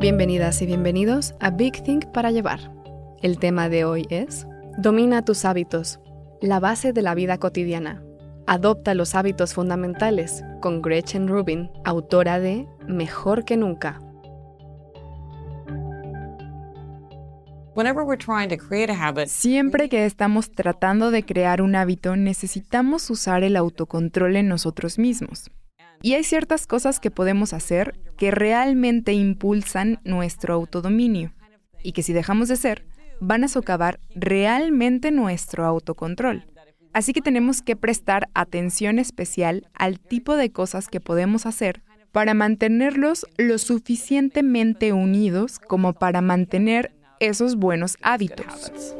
Bienvenidas y bienvenidos a Big Think para llevar. El tema de hoy es Domina tus hábitos, la base de la vida cotidiana. Adopta los hábitos fundamentales con Gretchen Rubin, autora de Mejor que nunca. Siempre que estamos tratando de crear un hábito, necesitamos usar el autocontrol en nosotros mismos. Y hay ciertas cosas que podemos hacer que realmente impulsan nuestro autodominio y que si dejamos de hacer, van a socavar realmente nuestro autocontrol. Así que tenemos que prestar atención especial al tipo de cosas que podemos hacer para mantenerlos lo suficientemente unidos como para mantener esos buenos hábitos.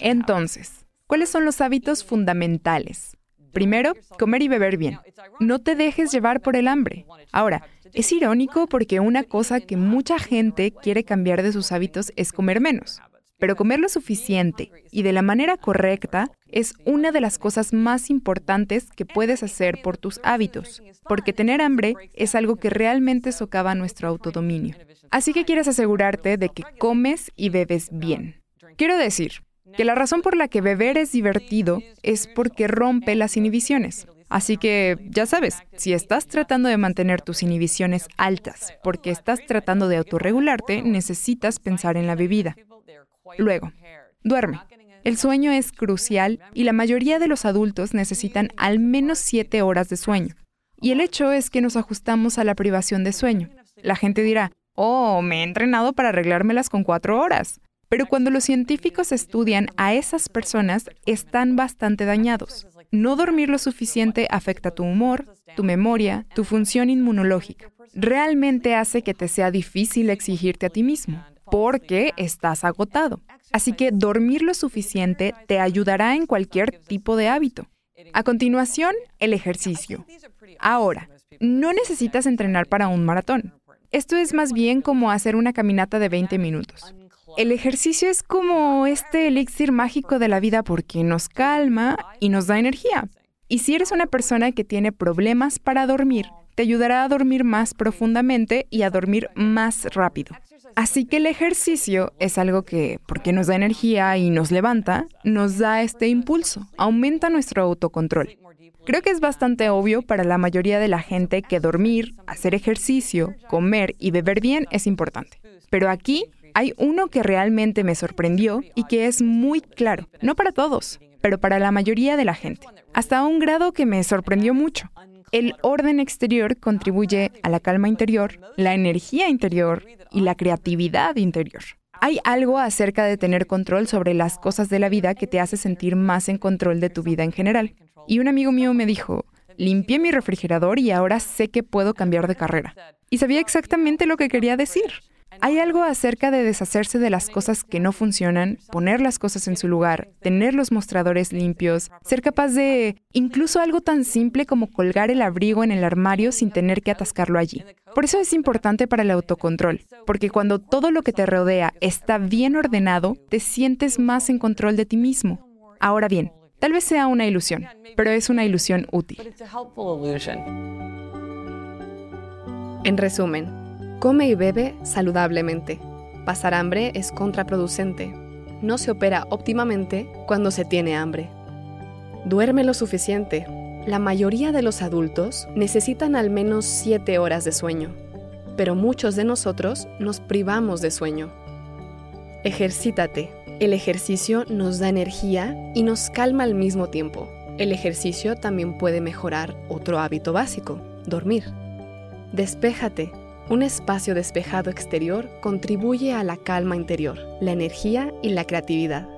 Entonces, ¿cuáles son los hábitos fundamentales? Primero, comer y beber bien. No te dejes llevar por el hambre. Ahora, es irónico porque una cosa que mucha gente quiere cambiar de sus hábitos es comer menos. Pero comer lo suficiente y de la manera correcta es una de las cosas más importantes que puedes hacer por tus hábitos, porque tener hambre es algo que realmente socava nuestro autodominio. Así que quieres asegurarte de que comes y bebes bien. Quiero decir que la razón por la que beber es divertido es porque rompe las inhibiciones. Así que, ya sabes, si estás tratando de mantener tus inhibiciones altas porque estás tratando de autorregularte, necesitas pensar en la bebida. Luego, duerme. El sueño es crucial y la mayoría de los adultos necesitan al menos 7 horas de sueño. Y el hecho es que nos ajustamos a la privación de sueño. La gente dirá, oh, me he entrenado para arreglármelas con 4 horas. Pero cuando los científicos estudian a esas personas, están bastante dañados. No dormir lo suficiente afecta tu humor, tu memoria, tu función inmunológica. Realmente hace que te sea difícil exigirte a ti mismo, porque estás agotado. Así que dormir lo suficiente te ayudará en cualquier tipo de hábito. A continuación, el ejercicio. Ahora, no necesitas entrenar para un maratón. Esto es más bien como hacer una caminata de 20 minutos. El ejercicio es como este elixir mágico de la vida porque nos calma y nos da energía. Y si eres una persona que tiene problemas para dormir, te ayudará a dormir más profundamente y a dormir más rápido. Así que el ejercicio es algo que, porque nos da energía y nos levanta, nos da este impulso, aumenta nuestro autocontrol. Creo que es bastante obvio para la mayoría de la gente que dormir, hacer ejercicio, comer y beber bien es importante. Pero aquí hay uno que realmente me sorprendió y que es muy claro, no para todos, pero para la mayoría de la gente, hasta un grado que me sorprendió mucho. El orden exterior contribuye a la calma interior, la energía interior y la creatividad interior. Hay algo acerca de tener control sobre las cosas de la vida que te hace sentir más en control de tu vida en general. Y un amigo mío me dijo, limpié mi refrigerador y ahora sé que puedo cambiar de carrera. Y sabía exactamente lo que quería decir. Hay algo acerca de deshacerse de las cosas que no funcionan, poner las cosas en su lugar, tener los mostradores limpios, ser capaz de incluso algo tan simple como colgar el abrigo en el armario sin tener que atascarlo allí. Por eso es importante para el autocontrol, porque cuando todo lo que te rodea está bien ordenado, te sientes más en control de ti mismo. Ahora bien, tal vez sea una ilusión, pero es una ilusión útil. En resumen, Come y bebe saludablemente. Pasar hambre es contraproducente. No se opera óptimamente cuando se tiene hambre. Duerme lo suficiente. La mayoría de los adultos necesitan al menos 7 horas de sueño, pero muchos de nosotros nos privamos de sueño. Ejercítate. El ejercicio nos da energía y nos calma al mismo tiempo. El ejercicio también puede mejorar otro hábito básico, dormir. Despéjate. Un espacio despejado exterior contribuye a la calma interior, la energía y la creatividad.